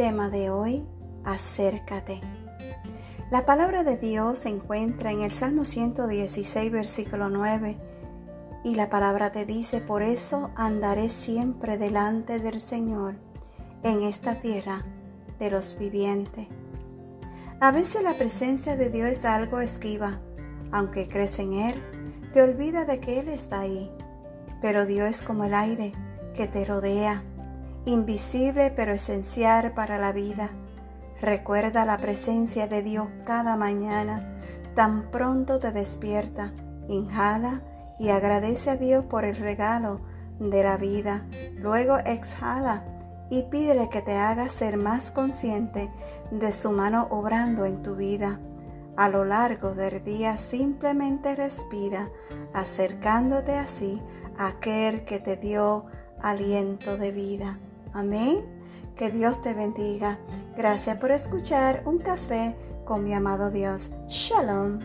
Tema de hoy, acércate. La palabra de Dios se encuentra en el Salmo 116, versículo 9, y la palabra te dice, por eso andaré siempre delante del Señor en esta tierra de los vivientes. A veces la presencia de Dios es algo esquiva, aunque crees en Él, te olvida de que Él está ahí. Pero Dios es como el aire que te rodea invisible pero esencial para la vida. Recuerda la presencia de Dios cada mañana, tan pronto te despierta, inhala y agradece a Dios por el regalo de la vida. Luego exhala y pídele que te haga ser más consciente de su mano obrando en tu vida. A lo largo del día simplemente respira, acercándote así a aquel que te dio aliento de vida. Amén. Que Dios te bendiga. Gracias por escuchar Un Café con mi amado Dios. Shalom.